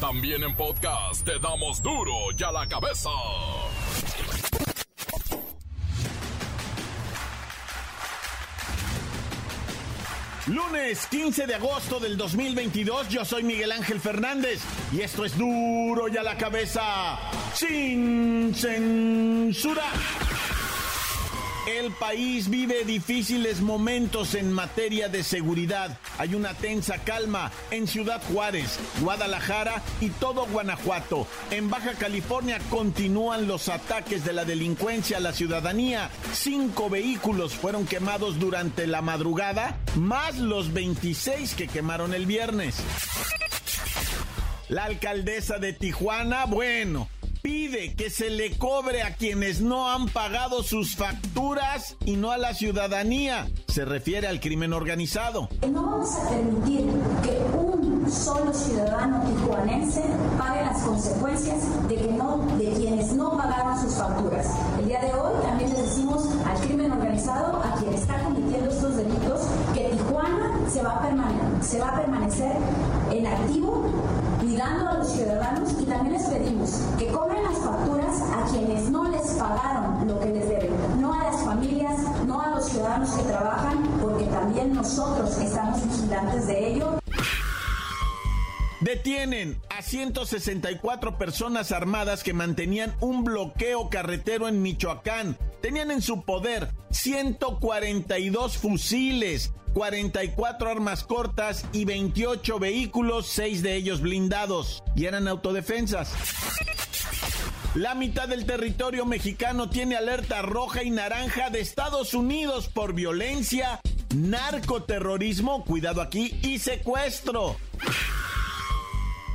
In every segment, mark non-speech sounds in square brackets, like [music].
También en podcast te damos duro y a la cabeza. Lunes 15 de agosto del 2022, yo soy Miguel Ángel Fernández y esto es duro y a la cabeza sin censura. El país vive difíciles momentos en materia de seguridad. Hay una tensa calma en Ciudad Juárez, Guadalajara y todo Guanajuato. En Baja California continúan los ataques de la delincuencia a la ciudadanía. Cinco vehículos fueron quemados durante la madrugada, más los 26 que quemaron el viernes. La alcaldesa de Tijuana, bueno, pide que se le cobre a quienes no han pagado sus facturas y no a la ciudadanía. Se refiere al crimen organizado. No vamos a permitir que un solo ciudadano tijuanense pague las consecuencias de, que no, de quienes no pagaron sus facturas. El día de hoy también le decimos al crimen organizado, a quien está cometiendo estos delitos, que Tijuana se va a, permane se va a permanecer en activo cuidando a los ciudadanos y también les pedimos que cobren las facturas a quienes no les pagaron lo que les deben, no a las familias, no a los ciudadanos que trabajan, porque también nosotros estamos vigilantes de ello. Detienen a 164 personas armadas que mantenían un bloqueo carretero en Michoacán. Tenían en su poder 142 fusiles, 44 armas cortas y 28 vehículos, 6 de ellos blindados. Y eran autodefensas. La mitad del territorio mexicano tiene alerta roja y naranja de Estados Unidos por violencia, narcoterrorismo, cuidado aquí, y secuestro.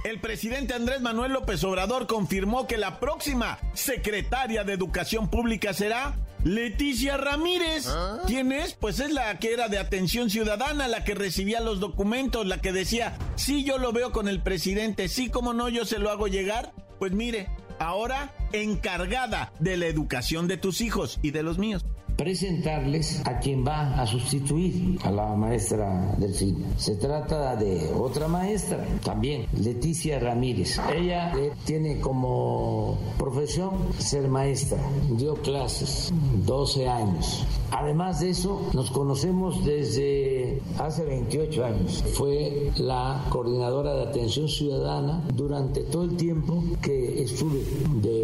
El presidente Andrés Manuel López Obrador confirmó que la próxima secretaria de Educación Pública será Leticia Ramírez. ¿Quién es? Pues es la que era de atención ciudadana, la que recibía los documentos, la que decía, sí, yo lo veo con el presidente, sí, como no, yo se lo hago llegar. Pues mire, ahora encargada de la educación de tus hijos y de los míos presentarles a quien va a sustituir a la maestra Delfina. Se trata de otra maestra, también Leticia Ramírez. Ella eh, tiene como profesión ser maestra, dio clases 12 años. Además de eso, nos conocemos desde hace 28 años. Fue la coordinadora de atención ciudadana durante todo el tiempo que estuve de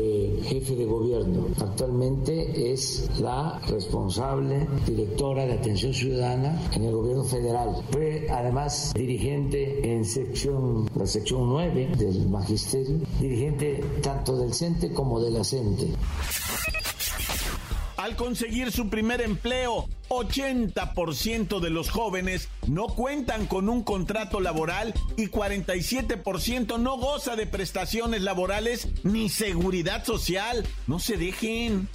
jefe de gobierno. Actualmente es la responsable, directora de atención ciudadana en el gobierno federal. Fue además dirigente en sección, la sección 9 del magisterio, dirigente tanto del CENTE como de la CENTE. Al conseguir su primer empleo, 80% de los jóvenes no cuentan con un contrato laboral y 47% no goza de prestaciones laborales ni seguridad social. No se dejen.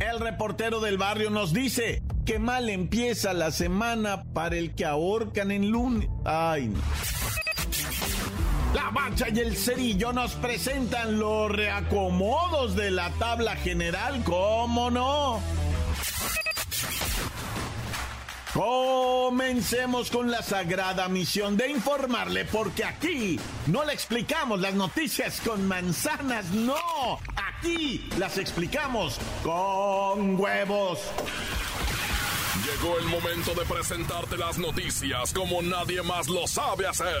El reportero del barrio nos dice que mal empieza la semana para el que ahorcan en lunes. Ay, no. La Bacha y el Cerillo nos presentan los reacomodos de la tabla general, ¿cómo no? Comencemos con la sagrada misión de informarle, porque aquí no le explicamos las noticias con manzanas, no, aquí las explicamos con huevos. Llegó el momento de presentarte las noticias como nadie más lo sabe hacer.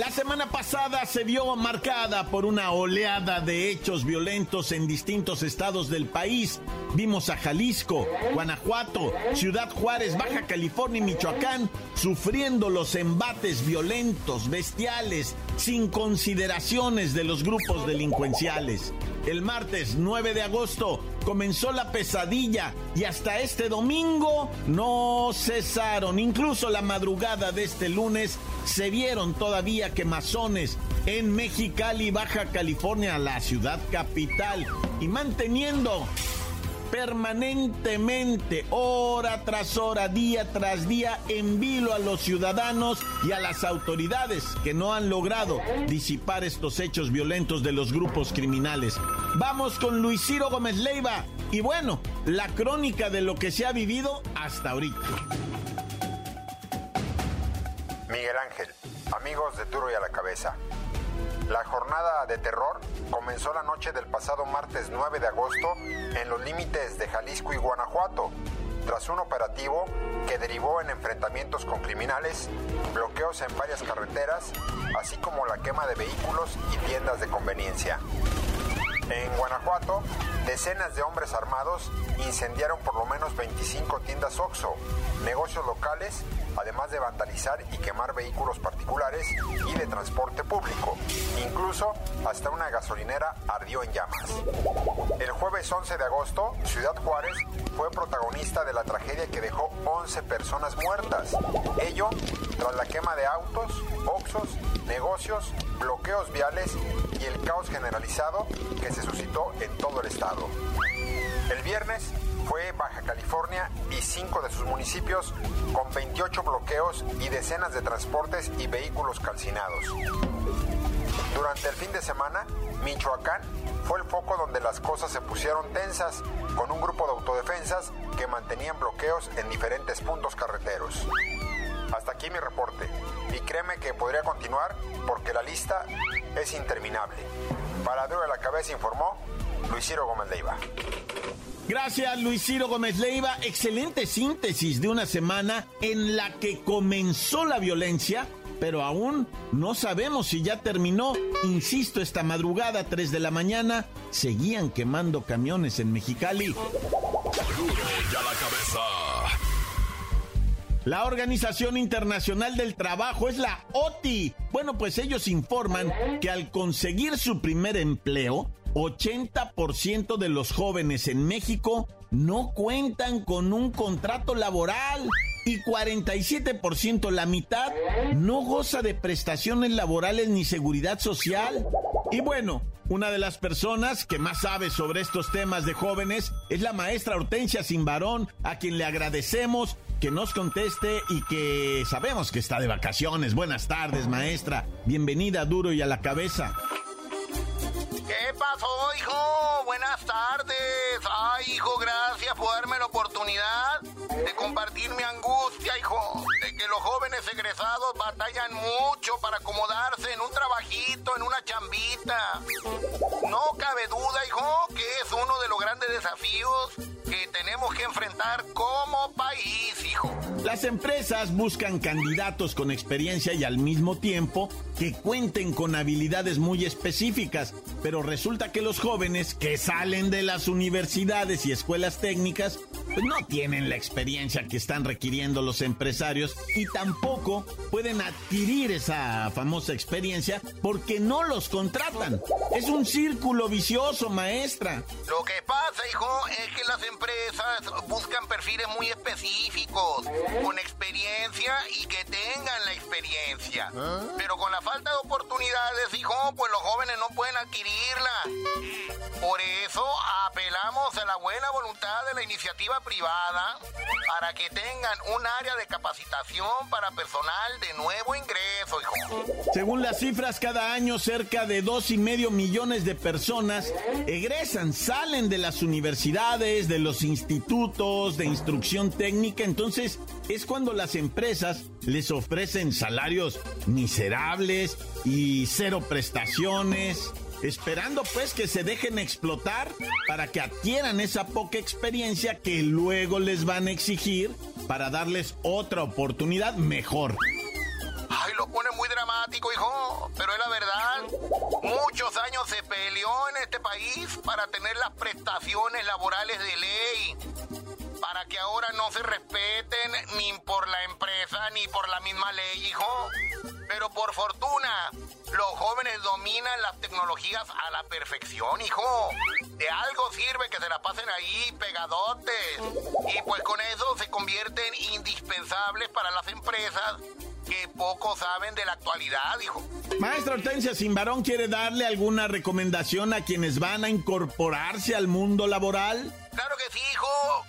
La semana pasada se vio marcada por una oleada de hechos violentos en distintos estados del país. vimos a Jalisco, Guanajuato, Ciudad Juárez, Baja California y Michoacán sufriendo los embates violentos, bestiales, sin consideraciones de los grupos delincuenciales. El martes 9 de agosto comenzó la pesadilla y hasta este domingo no cesaron. Incluso la madrugada de este lunes se vieron todavía quemazones en Mexicali, Baja California, la ciudad capital, y manteniendo permanentemente, hora tras hora, día tras día, en vilo a los ciudadanos y a las autoridades que no han logrado disipar estos hechos violentos de los grupos criminales. Vamos con Luis Ciro Gómez Leiva y bueno, la crónica de lo que se ha vivido hasta ahorita. Miguel Ángel, amigos de Duro y a la Cabeza. La jornada de terror comenzó la noche del pasado martes 9 de agosto en los límites de Jalisco y Guanajuato, tras un operativo que derivó en enfrentamientos con criminales, bloqueos en varias carreteras, así como la quema de vehículos y tiendas de conveniencia. En Guanajuato, decenas de hombres armados incendiaron por lo menos 25 tiendas OXO, negocios locales, además de vandalizar y quemar vehículos particulares y de transporte público. Incluso hasta una gasolinera ardió en llamas. El jueves 11 de agosto, Ciudad Juárez fue protagonista de la tragedia que dejó 11 personas muertas. Ello tras la quema de autos, oxos, negocios, bloqueos viales y el caos generalizado que se suscitó en todo el estado. El viernes fue Baja California y cinco de sus municipios con 28 bloqueos y decenas de transportes y vehículos calcinados. Durante el fin de semana, Michoacán fue el foco donde las cosas se pusieron tensas, con un grupo de autodefensas que mantenían bloqueos en diferentes puntos carreteros. Aquí mi reporte. Y créeme que podría continuar porque la lista es interminable. Para Duro de la Cabeza informó Luis Ciro Gómez Leiva. Gracias Luis Ciro Gómez Leiva. Excelente síntesis de una semana en la que comenzó la violencia, pero aún no sabemos si ya terminó. Insisto, esta madrugada, 3 de la mañana, seguían quemando camiones en Mexicali. Duro ya la cabeza. La Organización Internacional del Trabajo es la OTI. Bueno, pues ellos informan que al conseguir su primer empleo, 80% de los jóvenes en México no cuentan con un contrato laboral y 47%, la mitad, no goza de prestaciones laborales ni seguridad social. Y bueno, una de las personas que más sabe sobre estos temas de jóvenes es la maestra Hortensia Simbarón, a quien le agradecemos que nos conteste y que sabemos que está de vacaciones. Buenas tardes, maestra. Bienvenida a Duro y a la Cabeza. ¿Qué pasó, hijo? Buenas tardes. Ay, hijo, gracias por darme la oportunidad de compartir mi angustia, hijo. De que los jóvenes egresados batallan mucho para acomodarse en un trabajito, en una chambita. No cabe duda, hijo, que es uno de los grandes desafíos que tenemos que enfrentar como país, hijo. Las empresas buscan candidatos con experiencia y al mismo tiempo que cuenten con habilidades muy específicas, pero resulta que los jóvenes que salen de las universidades y escuelas técnicas pues no tienen la experiencia que están requiriendo los empresarios y tampoco pueden adquirir esa famosa experiencia porque no los contratan. Es un círculo vicioso, maestra. Lo que pasa, hijo, es que las empresas buscan perfiles muy específicos, con experiencia y que tengan la experiencia. Pero con la falta de oportunidades, hijo, pues los jóvenes no pueden adquirirla. Por eso apelamos a la buena voluntad de la iniciativa privada para que tengan un área de capacitación para personal de nuevo ingreso, hijo. Según las cifras, cada año cerca de dos y medio millones de personas egresan, salen de las universidades, de los institutos de instrucción técnica. Entonces es cuando las empresas les ofrecen salarios miserables y cero prestaciones esperando pues que se dejen explotar para que adquieran esa poca experiencia que luego les van a exigir para darles otra oportunidad mejor. Ay, lo pone muy dramático, hijo. Pero es la verdad. Muchos años se peleó en este país para tener las prestaciones laborales de ley. Para que ahora no se respeten ni por la empresa ni por la misma ley, hijo. Pero por fortuna, los jóvenes dominan las tecnologías a la perfección, hijo. De algo sirve que se la pasen ahí pegadotes. Y pues con eso se convierten indispensables para las empresas que poco saben de la actualidad, hijo. Maestra Hortensia Simbarón quiere darle alguna recomendación a quienes van a incorporarse al mundo laboral. Claro que sí.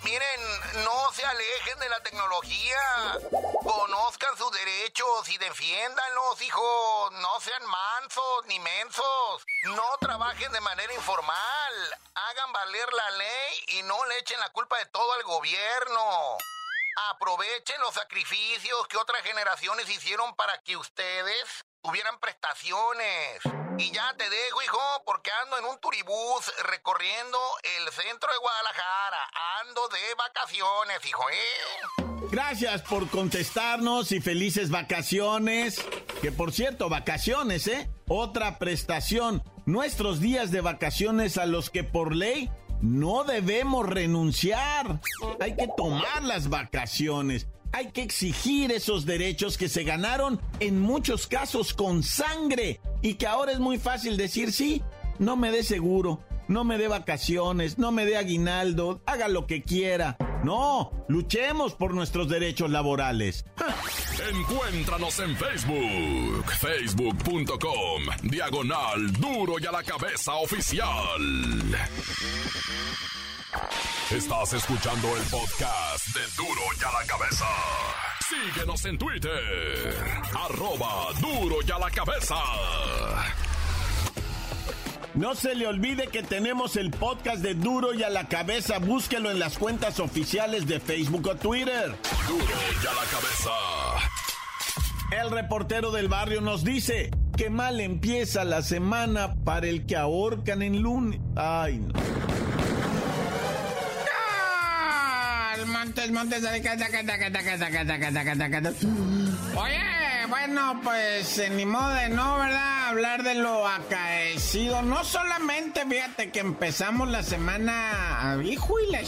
Miren, no se alejen de la tecnología. Conozcan sus derechos y defiéndanlos, hijo. No sean mansos ni mensos. No trabajen de manera informal. Hagan valer la ley y no le echen la culpa de todo al gobierno. Aprovechen los sacrificios que otras generaciones hicieron para que ustedes tuvieran prestaciones. Y ya te dejo, hijo, porque ando en un turibús recorriendo el centro de Guadalajara. Ando de vacaciones, hijo, ¿eh? Gracias por contestarnos y felices vacaciones. Que por cierto, vacaciones, ¿eh? Otra prestación. Nuestros días de vacaciones a los que por ley no debemos renunciar. Hay que tomar las vacaciones. Hay que exigir esos derechos que se ganaron en muchos casos con sangre y que ahora es muy fácil decir sí, no me dé seguro, no me dé vacaciones, no me dé aguinaldo, haga lo que quiera. No, luchemos por nuestros derechos laborales. Encuéntranos en Facebook, facebook.com, diagonal duro y a la cabeza oficial. Estás escuchando el podcast de duro y a la cabeza. Síguenos en Twitter, arroba duro y a la cabeza. No se le olvide que tenemos el podcast de Duro y a la cabeza. Búsquelo en las cuentas oficiales de Facebook o Twitter. Duro y a la cabeza. El reportero del barrio nos dice que mal empieza la semana para el que ahorcan en lunes. Ay, no. Montes, montes, Oye, bueno, pues eh, ni modo de no, ¿verdad? Hablar de lo acaecido. No solamente, fíjate que empezamos la semana, hijo y la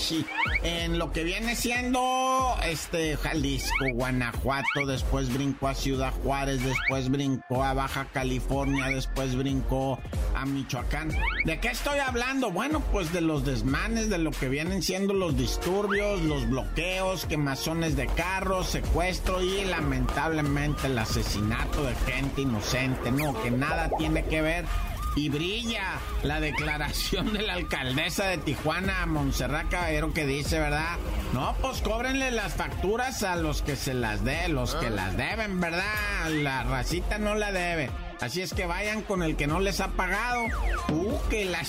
en lo que viene siendo este Jalisco, Guanajuato, después brincó a Ciudad Juárez, después brincó a Baja California, después brincó a Michoacán. ¿De qué estoy hablando? Bueno, pues de los desmanes, de lo que vienen siendo los disturbios, los bloqueos, quemazones de carros, secuestro y lamentablemente el asesinato de gente inocente, no, que nada tiene que ver y brilla la declaración de la alcaldesa de Tijuana, Montserrat Caballero, que dice, ¿verdad? No, pues cóbrenle las facturas a los que se las dé, los que las deben, ¿verdad? La racita no la debe. Así es que vayan con el que no les ha pagado. Uh, que la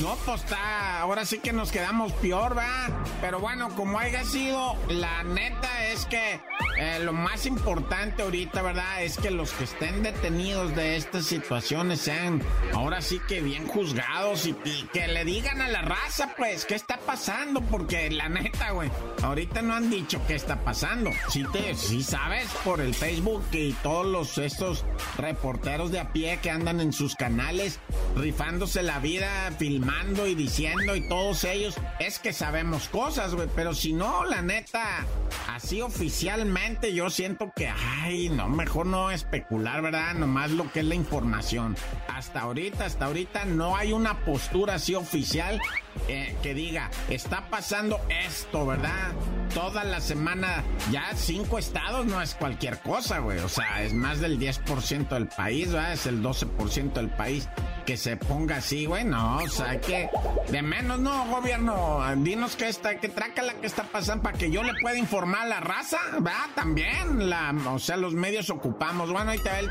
No, pues está. Ahora sí que nos quedamos peor, ¿va? Pero bueno, como haya sido, la neta es que eh, lo más importante ahorita, ¿verdad? Es que los que estén detenidos de estas situaciones sean ahora sí que bien juzgados y, que le digan a la raza, pues, qué está pasando. Porque la neta, güey, ahorita no han dicho qué está pasando. Sí, te, sí sabes por el Facebook y todos los estos reporteros de a pie que andan en sus canales rifándose la vida, filmando y diciendo y todos ellos, es que sabemos cosas, pero si no, la neta, así oficialmente yo siento que, ay, no, mejor no especular, ¿verdad? Nomás lo que es la información. Hasta ahorita, hasta ahorita no hay una postura así oficial eh, que diga, está pasando esto, ¿verdad? Toda la semana, ya cinco estados no es cualquier cosa, güey. O sea, es más del 10% del país, ¿verdad? Es el 12% del país que se ponga así, güey. No, o sea, que de menos, no, gobierno. Dinos que está, que traca la que está pasando para que yo le pueda informar a la raza, ¿verdad? También, la, o sea, los medios ocupamos. Bueno, ahí te ve el...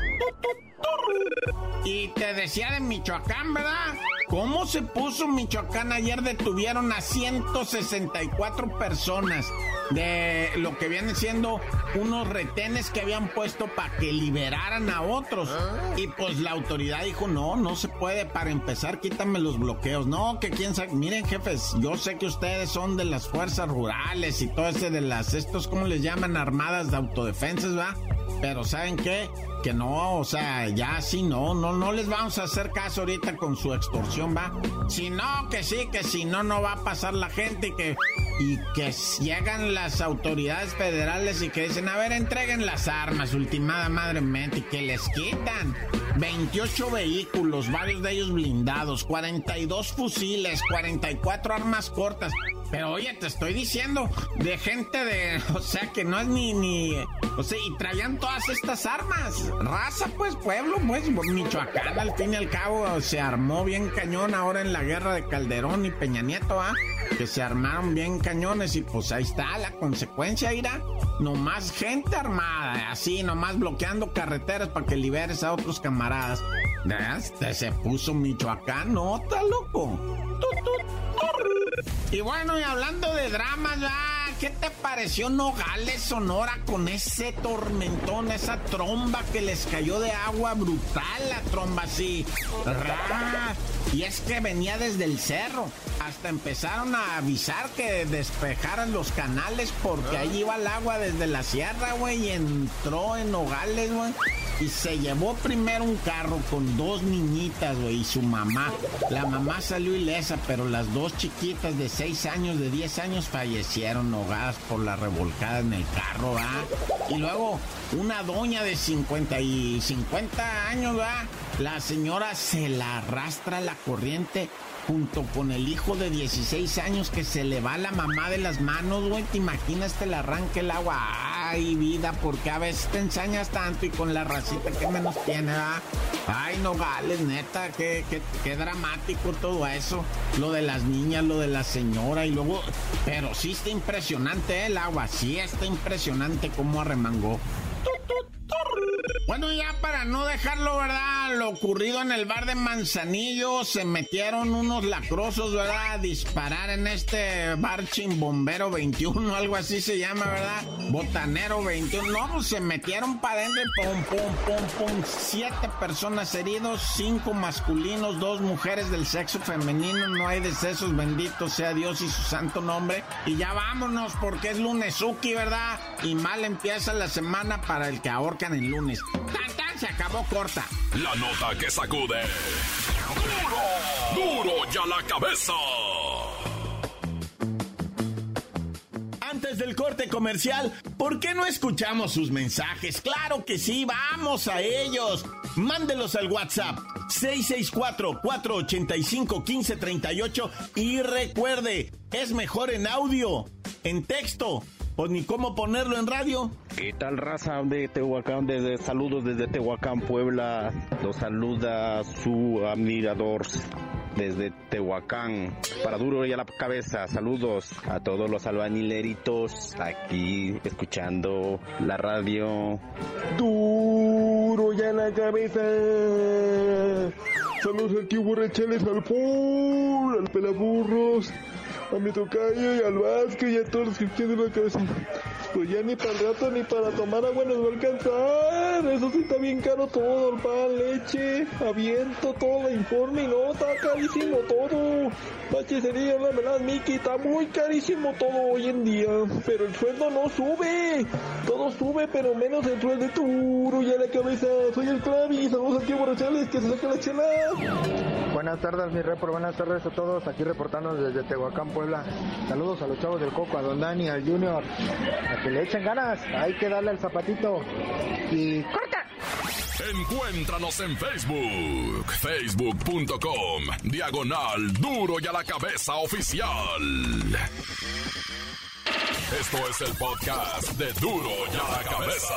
Y te decía de Michoacán, ¿verdad? ¿Cómo se puso Michoacán? Ayer detuvieron a 164 personas de lo que vienen siendo unos retenes que habían puesto para que liberaran a otros. Y pues la autoridad dijo, no, no se puede. Para empezar, quítame los bloqueos. No, que quién sabe. Miren, jefes, yo sé que ustedes son de las fuerzas rurales y todo ese de las, estos, ¿cómo les llaman? Armadas de autodefensas, ¿va? Pero ¿saben qué? Que no, o sea, ya sí, no, no, no les vamos a hacer caso ahorita con su extorsión, va. Si no, que sí, que si no, no va a pasar la gente y que, y que llegan las autoridades federales y que dicen, a ver, entreguen las armas, ultimada madremente, y que les quitan 28 vehículos, varios de ellos blindados, 42 fusiles, 44 armas cortas. Pero oye, te estoy diciendo, de gente de, o sea, que no es ni, ni, o sea, y traían todas estas armas. Raza, pues, pueblo, pues, Michoacán, al fin y al cabo, se armó bien cañón ahora en la guerra de Calderón y Peña Nieto, ¿ah? Que se armaron bien cañones y pues ahí está la consecuencia, irá. Nomás gente armada, así, nomás bloqueando carreteras para que liberes a otros camaradas. Este se puso Michoacán, ¿no? Está loco. Y bueno, y hablando de dramas, ¿qué te pareció Nogales, Sonora, con ese tormentón, esa tromba que les cayó de agua brutal, la tromba así? Y es que venía desde el cerro. Hasta empezaron a avisar que despejaran los canales porque ahí iba el agua desde la sierra, güey, y entró en Nogales, güey y se llevó primero un carro con dos niñitas, güey, y su mamá. La mamá salió ilesa, pero las dos chiquitas de 6 años, de 10 años, fallecieron ahogadas por la revolcada en el carro, ¿ah? Y luego una doña de 50 y 50 años, ¿va? La señora se la arrastra la corriente junto con el hijo de 16 años que se le va la mamá de las manos, güey. ¿Te imaginas que le arranque el agua? Ay, vida, porque a veces te ensañas tanto y con la racita que menos tiene, ¿verdad? Ay, no vales, neta, qué, qué dramático todo eso. Lo de las niñas, lo de la señora y luego... Pero sí está impresionante el agua, sí está impresionante cómo arremangó. Bueno, ya para no dejarlo, ¿verdad? Lo ocurrido en el bar de Manzanillo, se metieron unos lacrosos, ¿verdad? A disparar en este bar chimbombero 21, algo así se llama, ¿verdad? Botanero 21. No, pues se metieron para adentro y pum, pum, pum, pum. Siete personas heridos, cinco masculinos, dos mujeres del sexo femenino. No hay decesos, bendito sea Dios y su santo nombre. Y ya vámonos, porque es lunesuki, ¿verdad? Y mal empieza la semana para el que ahorcan el lunes. ¡Tan, Se acabó corta. La nota que sacude. ¡Duro! ¡Duro ya la cabeza! Antes del corte comercial, ¿por qué no escuchamos sus mensajes? Claro que sí, vamos a ellos. Mándelos al WhatsApp 664-485-1538 y recuerde, es mejor en audio, en texto pues ni cómo ponerlo en radio. ¿Qué tal raza de Tehuacán? Desde saludos desde Tehuacán, Puebla. Los saluda su admirador desde Tehuacán. Para duro y a la cabeza, saludos a todos los albañileritos aquí escuchando la radio. Duro y a la cabeza. Saludos al tío Borracheles, al Paul, al Pelaburros a mi tocayo y al Vázquez y a todos los que quieren la cabeza. Pues ya ni para el rato ni para tomar agua nos va a alcanzar. Eso sí está bien caro todo, el pan, leche, aviento, todo el informe. No, está carísimo todo. Bachesería, la verdad, Miki, está muy carísimo todo hoy en día. Pero el sueldo no sube. Todo sube, pero menos el sueldo de Turo y a la cabeza. Soy el Clavi, saludos aquí Borrachales, que se saca la chela. Buenas tardes, mi repor, buenas tardes a todos. Aquí reportando desde Tehuacán, Puebla. Saludos a los chavos del Coco, a Don Dani, al Junior que le echen ganas, hay que darle el zapatito. Y. Encuéntranos en Facebook, facebook.com, diagonal duro y a la cabeza oficial. Esto es el podcast de duro y a la cabeza.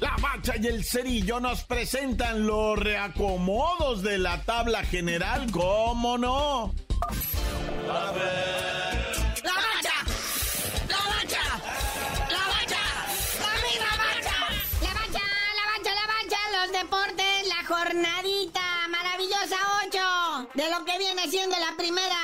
La Bacha y el Cerillo nos presentan los reacomodos de la tabla general, ¿cómo no? A ver. Que viene siendo la primera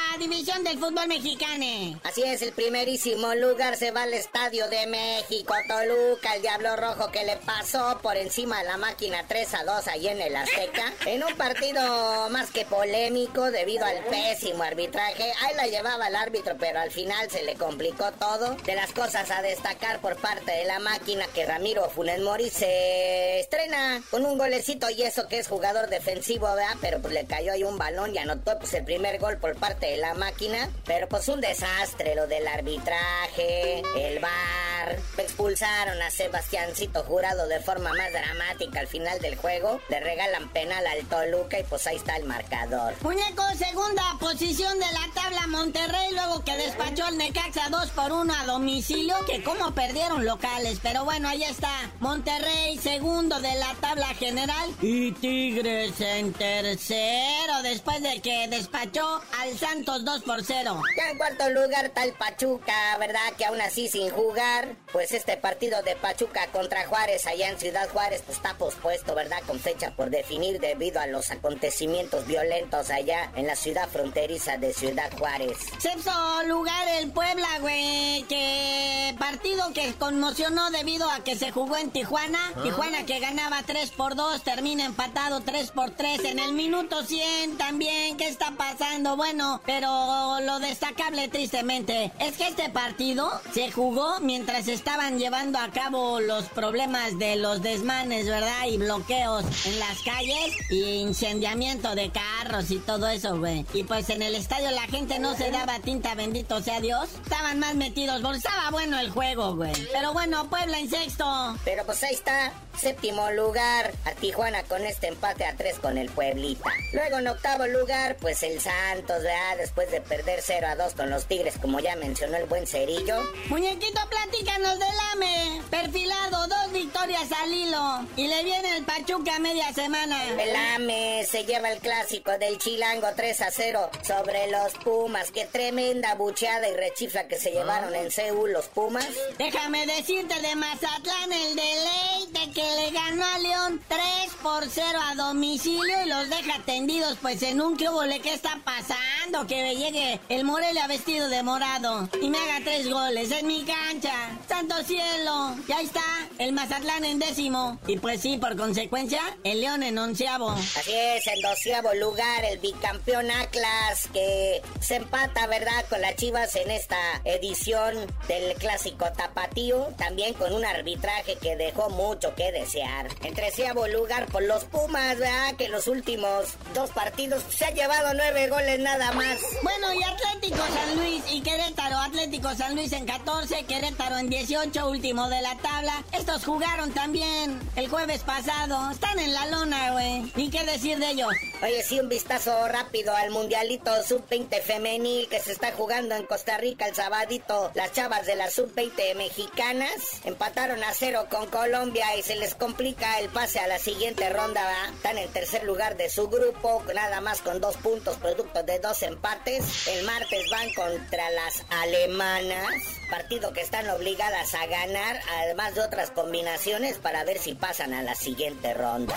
del fútbol mexicano. Así es, el primerísimo lugar se va al Estadio de México, Toluca, el Diablo Rojo que le pasó por encima de la máquina 3 a 2 ahí en el Azteca, [laughs] en un partido más que polémico debido al pésimo arbitraje. Ahí la llevaba el árbitro, pero al final se le complicó todo. De las cosas a destacar por parte de la máquina que Ramiro Funes Mori se estrena con un golecito y eso que es jugador defensivo, ¿verdad? Pero pues le cayó ahí un balón y anotó pues el primer gol por parte de la máquina. Pero pues un desastre lo del arbitraje, el bar. Expulsaron a Sebastiancito Jurado de forma más dramática al final del juego. Le regalan penal al Toluca y pues ahí está el marcador. Muñeco, segunda posición de la tabla Monterrey, luego que despachó el Necaxa 2 por 1 a domicilio, que como perdieron locales. Pero bueno, ahí está. Monterrey, segundo de la tabla general. Y Tigres en tercero, después de que despachó al Santos 2 por 0. Ya en cuarto lugar está el Pachuca, ¿verdad? Que aún así sin jugar, pues este partido de Pachuca contra Juárez allá en Ciudad Juárez pues está pospuesto, ¿verdad? Con fecha por definir debido a los acontecimientos violentos allá en la ciudad fronteriza de Ciudad Juárez. Sexto lugar el Puebla, güey, que partido que conmocionó debido a que se jugó en Tijuana. Tijuana que ganaba 3 por 2, termina empatado 3 por 3 en el minuto 100 también. ¿Qué está pasando? Bueno, pero lo destacable tristemente es que este partido se jugó mientras estaban llevando a cabo los problemas de los desmanes, ¿verdad? Y bloqueos en las calles y incendiamiento de carros y todo eso, güey. Y pues en el estadio la gente no se daba tinta, bendito sea Dios. Estaban más metidos, estaba bueno el juego, güey. Pero bueno, Puebla en sexto. Pero pues ahí está, séptimo lugar, a Tijuana con este empate a tres con el Pueblita. Luego en octavo lugar, pues el Santos, ¿verdad? Después de perder 0 a 2 con los Tigres, como ya mencionó el buen Cerillo. Muñequito, platícanos del AME. Perfilado, dos victorias al hilo. Y le viene el Pachuca a media semana. El AME se lleva el clásico del Chilango 3 a 0 sobre los Pumas. Qué tremenda bucheada y rechifla que se llevaron en Seúl los Pumas. Déjame decirte de Mazatlán el deleite que le ganó a León 3 por 0 a domicilio y los deja tendidos pues en un que ¿qué está pasando? Que llegue el Morelia vestido de morado y me haga tres goles en mi cancha. ¡Santo cielo! Ya está, el Mazatlán en décimo. Y pues sí, por consecuencia, el León en onceavo. Así es, en doceavo lugar el bicampeón Atlas que se empata, ¿verdad? Con las Chivas en esta edición del clásico tapatío. También con un arbitraje que dejó mucho que desear. En treceavo lugar por los Pumas, ¿verdad? Que los últimos dos partidos se ha llevado nueve goles nada más. Bueno, y Atlético San Luis y Querétaro. Atlético San Luis en 14, Querétaro en 18, último de la tabla. Estos jugaron también el jueves pasado. Están en la lona, güey. ¿Y qué decir de ellos? Oye, sí, un vistazo rápido al Mundialito Sub-20 femenil que se está jugando en Costa Rica el sabadito. Las chavas de la Sub-20 mexicanas empataron a cero con Colombia y se les complica el pase a la siguiente ronda. Están en tercer lugar de su grupo, nada más con dos puntos, producto de dos empates. El martes van contra las alemanas, partido que están obligadas a ganar, además de otras combinaciones para ver si pasan a la siguiente ronda.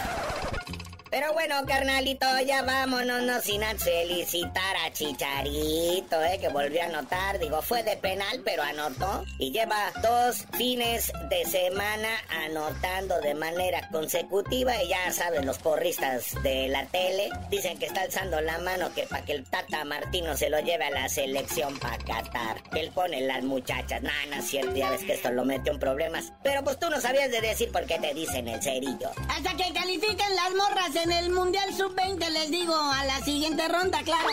Pero bueno, carnalito, ya vámonos, no sin felicitar a Chicharito, eh, que volvió a anotar. Digo, fue de penal, pero anotó. Y lleva dos fines de semana anotando de manera consecutiva. Y ya saben, los porristas de la tele dicen que está alzando la mano que para que el Tata Martino se lo lleve a la selección para Qatar. Él pone las muchachas. Nah, no es cierto, ya ves que esto lo metió en problemas. Pero pues tú no sabías de decir por qué te dicen el cerillo. Hasta que califiquen las morras en el Mundial Sub-20, les digo, a la siguiente ronda, claro.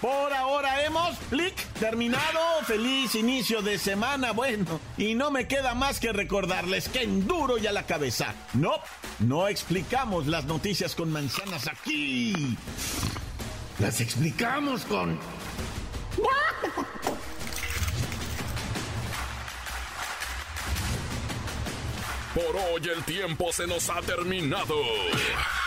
Por ahora hemos, clic, terminado. Feliz inicio de semana. Bueno, y no me queda más que recordarles que en duro y a la cabeza. No, no explicamos las noticias con manzanas aquí. Las explicamos con... Por hoy el tiempo se nos ha terminado.